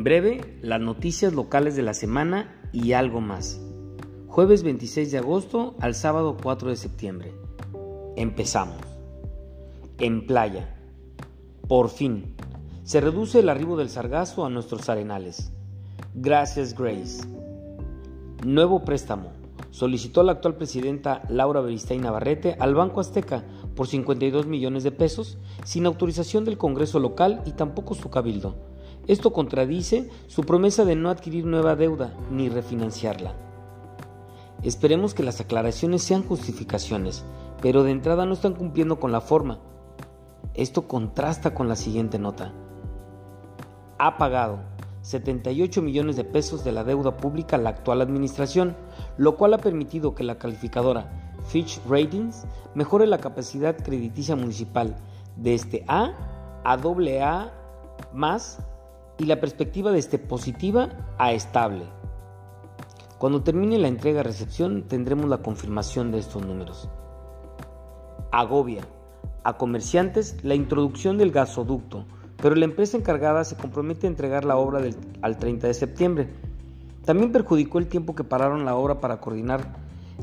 En breve, las noticias locales de la semana y algo más. Jueves 26 de agosto al sábado 4 de septiembre. Empezamos. En playa. Por fin. Se reduce el arribo del sargazo a nuestros arenales. Gracias Grace. Nuevo préstamo. Solicitó la actual presidenta Laura Beristain Navarrete al Banco Azteca por 52 millones de pesos sin autorización del Congreso local y tampoco su cabildo. Esto contradice su promesa de no adquirir nueva deuda ni refinanciarla. Esperemos que las aclaraciones sean justificaciones, pero de entrada no están cumpliendo con la forma. Esto contrasta con la siguiente nota. Ha pagado 78 millones de pesos de la deuda pública a la actual administración, lo cual ha permitido que la calificadora Fitch Ratings mejore la capacidad crediticia municipal de este A a AA más y la perspectiva de este positiva a estable. Cuando termine la entrega-recepción tendremos la confirmación de estos números. Agobia a comerciantes la introducción del gasoducto, pero la empresa encargada se compromete a entregar la obra al 30 de septiembre. También perjudicó el tiempo que pararon la obra para coordinar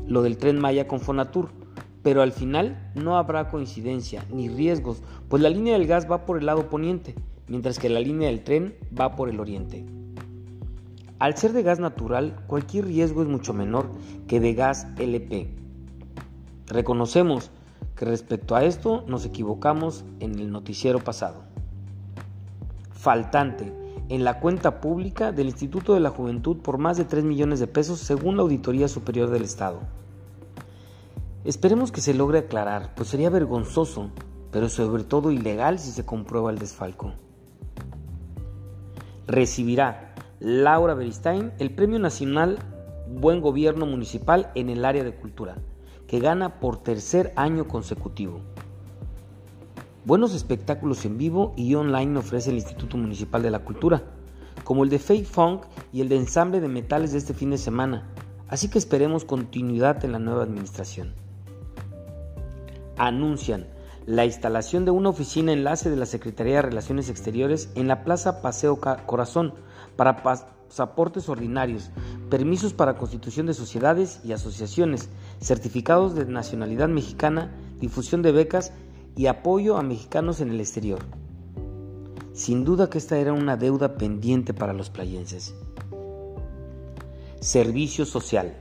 lo del tren Maya con Fonatur, pero al final no habrá coincidencia ni riesgos, pues la línea del gas va por el lado poniente, mientras que la línea del tren va por el oriente. Al ser de gas natural, cualquier riesgo es mucho menor que de gas LP. Reconocemos que respecto a esto nos equivocamos en el noticiero pasado. Faltante en la cuenta pública del Instituto de la Juventud por más de 3 millones de pesos según la Auditoría Superior del Estado. Esperemos que se logre aclarar, pues sería vergonzoso, pero sobre todo ilegal si se comprueba el desfalco. Recibirá Laura Beristain el Premio Nacional Buen Gobierno Municipal en el área de cultura, que gana por tercer año consecutivo. Buenos espectáculos en vivo y online ofrece el Instituto Municipal de la Cultura, como el de Fake Funk y el de ensamble de metales de este fin de semana, así que esperemos continuidad en la nueva administración. Anuncian la instalación de una oficina enlace de la Secretaría de Relaciones Exteriores en la Plaza Paseo Corazón para pasaportes ordinarios, permisos para constitución de sociedades y asociaciones, certificados de nacionalidad mexicana, difusión de becas y apoyo a mexicanos en el exterior. Sin duda que esta era una deuda pendiente para los playenses. Servicio social.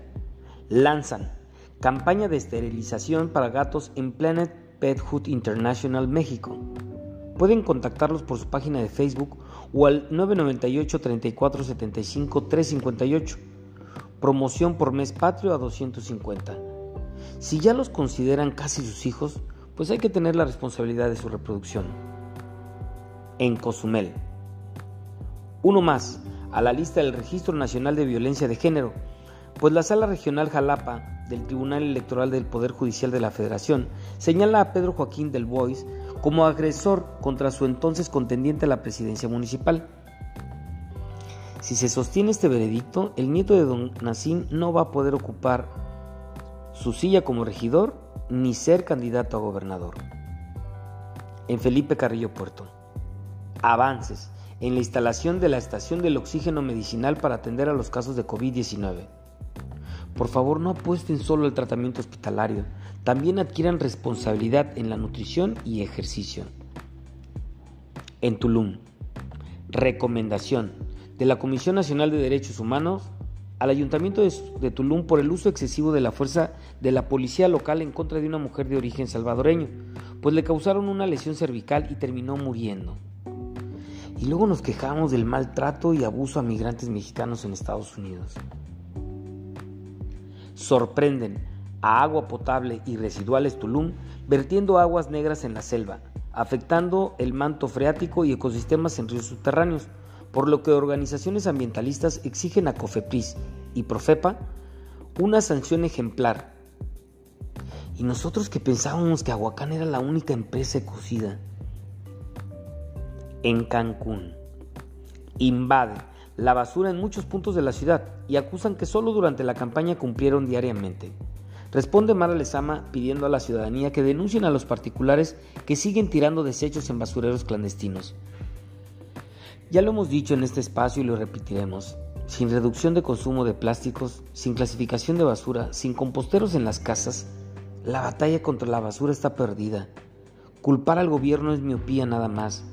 Lanzan campaña de esterilización para gatos en Planet Pet Hood International México. Pueden contactarlos por su página de Facebook o al 998 34 75 358. Promoción por mes patrio a 250. Si ya los consideran casi sus hijos, pues hay que tener la responsabilidad de su reproducción. En Cozumel. Uno más a la lista del Registro Nacional de Violencia de Género, pues la Sala Regional Jalapa del Tribunal Electoral del Poder Judicial de la Federación señala a Pedro Joaquín del Bois como agresor contra su entonces contendiente a la presidencia municipal. Si se sostiene este veredicto, el nieto de don Nacín no va a poder ocupar su silla como regidor ni ser candidato a gobernador. En Felipe Carrillo Puerto. Avances en la instalación de la estación del oxígeno medicinal para atender a los casos de COVID-19. Por favor, no apuesten solo al tratamiento hospitalario, también adquieran responsabilidad en la nutrición y ejercicio. En Tulum. Recomendación de la Comisión Nacional de Derechos Humanos al Ayuntamiento de, Tulum por el uso excesivo de la fuerza de la policía local en contra de una mujer de origen salvadoreño, pues le causaron una lesión cervical y terminó muriendo. Y luego nos quejamos del maltrato y abuso a migrantes mexicanos en Estados Unidos. Sorprenden a agua potable y residuales Tulum vertiendo aguas negras en la selva, afectando el manto freático y ecosistemas en ríos subterráneos por lo que organizaciones ambientalistas exigen a COFEPRIS y Profepa una sanción ejemplar. Y nosotros que pensábamos que Aguacán era la única empresa ecocida. En Cancún. Invade la basura en muchos puntos de la ciudad y acusan que solo durante la campaña cumplieron diariamente. Responde Mara Lezama pidiendo a la ciudadanía que denuncien a los particulares que siguen tirando desechos en basureros clandestinos. Ya lo hemos dicho en este espacio y lo repetiremos. Sin reducción de consumo de plásticos, sin clasificación de basura, sin composteros en las casas, la batalla contra la basura está perdida. Culpar al gobierno es miopía nada más.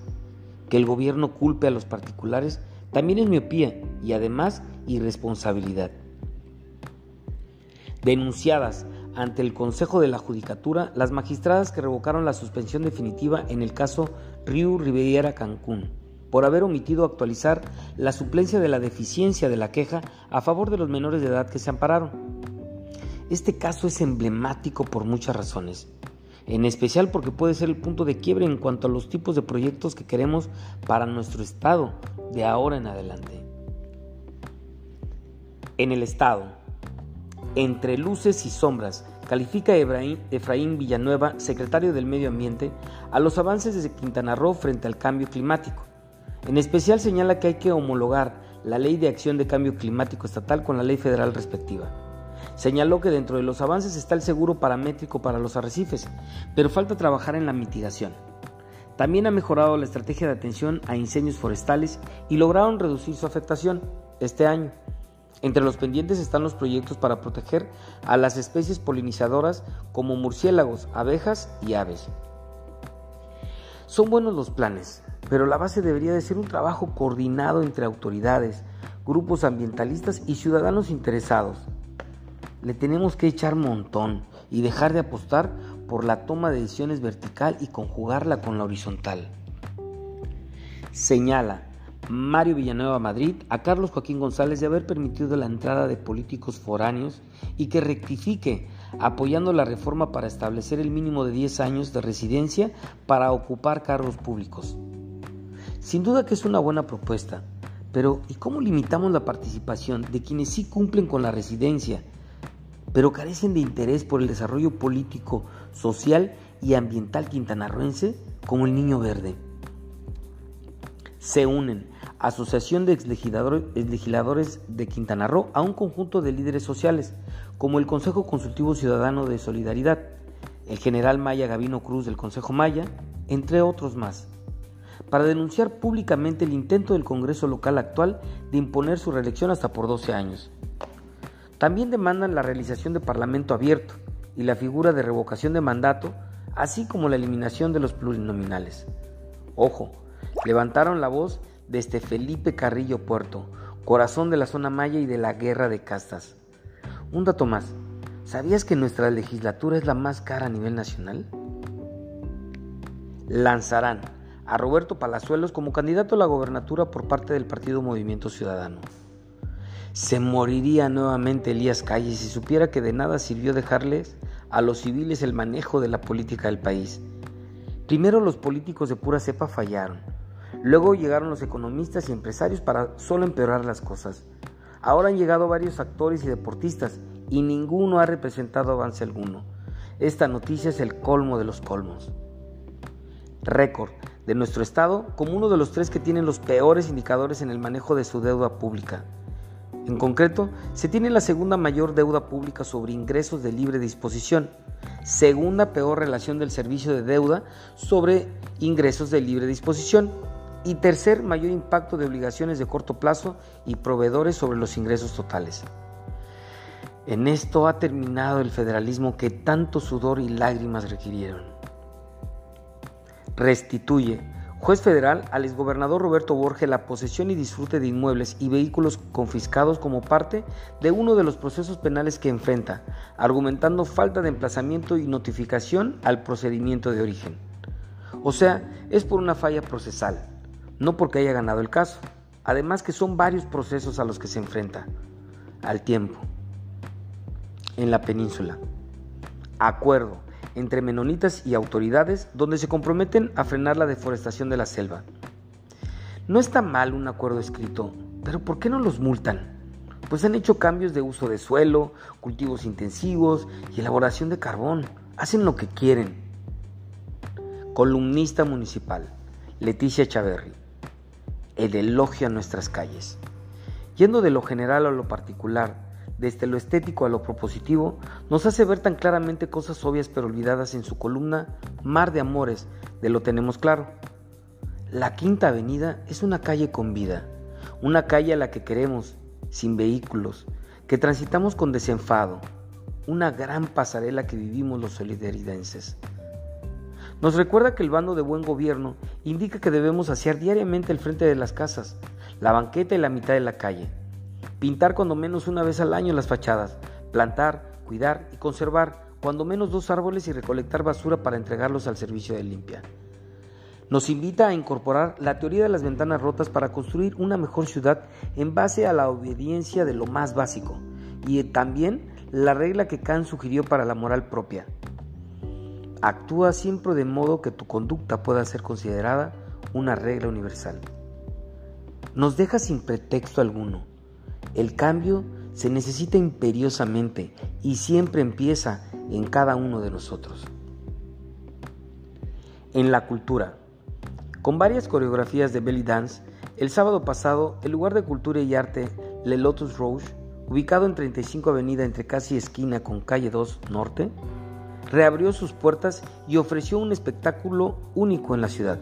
Que el gobierno culpe a los particulares también es miopía y además irresponsabilidad. Denunciadas ante el Consejo de la Judicatura las magistradas que revocaron la suspensión definitiva en el caso Río Riviera Cancún por haber omitido actualizar la suplencia de la deficiencia de la queja a favor de los menores de edad que se ampararon. Este caso es emblemático por muchas razones, en especial porque puede ser el punto de quiebre en cuanto a los tipos de proyectos que queremos para nuestro Estado de ahora en adelante. En el Estado, entre luces y sombras, califica Efraín Villanueva, secretario del Medio Ambiente, a los avances de Quintana Roo frente al cambio climático. En especial señala que hay que homologar la Ley de Acción de Cambio Climático Estatal con la ley federal respectiva. Señaló que dentro de los avances está el seguro paramétrico para los arrecifes, pero falta trabajar en la mitigación. También ha mejorado la estrategia de atención a incendios forestales y lograron reducir su afectación este año. Entre los pendientes están los proyectos para proteger a las especies polinizadoras como murciélagos, abejas y aves. Son buenos los planes, pero la base debería de ser un trabajo coordinado entre autoridades, grupos ambientalistas y ciudadanos interesados. Le tenemos que echar montón y dejar de apostar por la toma de decisiones vertical y conjugarla con la horizontal. Señala Mario Villanueva Madrid a Carlos Joaquín González de haber permitido la entrada de políticos foráneos y que rectifique apoyando la reforma para establecer el mínimo de 10 años de residencia para ocupar cargos públicos. Sin duda que es una buena propuesta, pero ¿y cómo limitamos la participación de quienes sí cumplen con la residencia, pero carecen de interés por el desarrollo político, social y ambiental quintanarroense como el Niño Verde? Se unen Asociación de Legisladores de Quintana Roo a un conjunto de líderes sociales, como el Consejo Consultivo Ciudadano de Solidaridad, el general Maya Gavino Cruz del Consejo Maya, entre otros más, para denunciar públicamente el intento del Congreso local actual de imponer su reelección hasta por 12 años. También demandan la realización de Parlamento abierto y la figura de revocación de mandato, así como la eliminación de los plurinominales. Ojo, levantaron la voz desde Felipe Carrillo Puerto, corazón de la zona maya y de la guerra de castas. Un dato más, ¿sabías que nuestra legislatura es la más cara a nivel nacional? Lanzarán a Roberto Palazuelos como candidato a la gobernatura por parte del Partido Movimiento Ciudadano. Se moriría nuevamente Elías Calles si supiera que de nada sirvió dejarles a los civiles el manejo de la política del país. Primero los políticos de pura cepa fallaron Luego llegaron los economistas y empresarios para solo empeorar las cosas. Ahora han llegado varios actores y deportistas y ninguno ha representado avance alguno. Esta noticia es el colmo de los colmos. Récord de nuestro Estado como uno de los tres que tienen los peores indicadores en el manejo de su deuda pública. En concreto, se tiene la segunda mayor deuda pública sobre ingresos de libre disposición, segunda peor relación del servicio de deuda sobre ingresos de libre disposición y tercer, mayor impacto de obligaciones de corto plazo y proveedores sobre los ingresos totales. En esto ha terminado el federalismo que tanto sudor y lágrimas requirieron. Restituye, juez federal, al exgobernador Roberto Borges la posesión y disfrute de inmuebles y vehículos confiscados como parte de uno de los procesos penales que enfrenta, argumentando falta de emplazamiento y notificación al procedimiento de origen. O sea, es por una falla procesal no porque haya ganado el caso. Además que son varios procesos a los que se enfrenta al tiempo en la península. Acuerdo entre menonitas y autoridades donde se comprometen a frenar la deforestación de la selva. No está mal un acuerdo escrito, pero ¿por qué no los multan? Pues han hecho cambios de uso de suelo, cultivos intensivos y elaboración de carbón. Hacen lo que quieren. Columnista municipal, Leticia Chaverri el elogio a nuestras calles. Yendo de lo general a lo particular, desde lo estético a lo propositivo, nos hace ver tan claramente cosas obvias pero olvidadas en su columna Mar de Amores, de lo tenemos claro. la Quinta Avenida es una calle con vida, una calle a la que queremos, sin vehículos, que transitamos con desenfado, una gran pasarela que vivimos los solidaridenses. Nos recuerda que el bando de buen gobierno indica que debemos asear diariamente el frente de las casas, la banqueta y la mitad de la calle, pintar cuando menos una vez al año las fachadas, plantar, cuidar y conservar cuando menos dos árboles y recolectar basura para entregarlos al servicio de limpia nos invita a incorporar la teoría de las ventanas rotas para construir una mejor ciudad en base a la obediencia de lo más básico y también la regla que Kant sugirió para la moral propia. Actúa siempre de modo que tu conducta pueda ser considerada una regla universal. Nos deja sin pretexto alguno. El cambio se necesita imperiosamente y siempre empieza en cada uno de nosotros. En la cultura, con varias coreografías de belly dance, el sábado pasado, el lugar de cultura y arte Le Lotus Rouge, ubicado en 35 Avenida entre casi esquina con calle 2 Norte, reabrió sus puertas y ofreció un espectáculo único en la ciudad.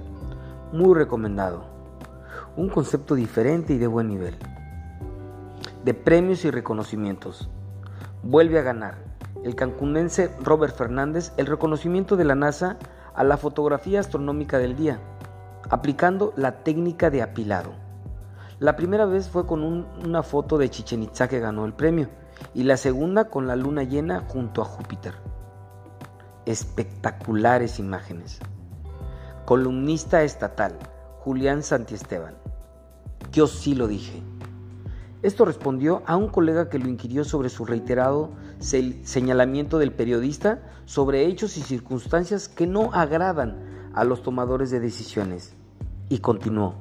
Muy recomendado. Un concepto diferente y de buen nivel. De premios y reconocimientos. Vuelve a ganar el cancunense Robert Fernández el reconocimiento de la NASA a la fotografía astronómica del día aplicando la técnica de apilado. La primera vez fue con una foto de Chichen Itza que ganó el premio y la segunda con la luna llena junto a Júpiter. Espectaculares imágenes. Columnista estatal, Julián Santiesteban. Yo sí lo dije. Esto respondió a un colega que lo inquirió sobre su reiterado señalamiento del periodista sobre hechos y circunstancias que no agradan a los tomadores de decisiones. Y continuó,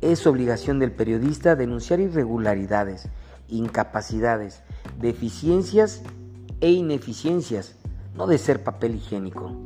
es obligación del periodista denunciar irregularidades, incapacidades, deficiencias e ineficiencias, no de ser papel higiénico.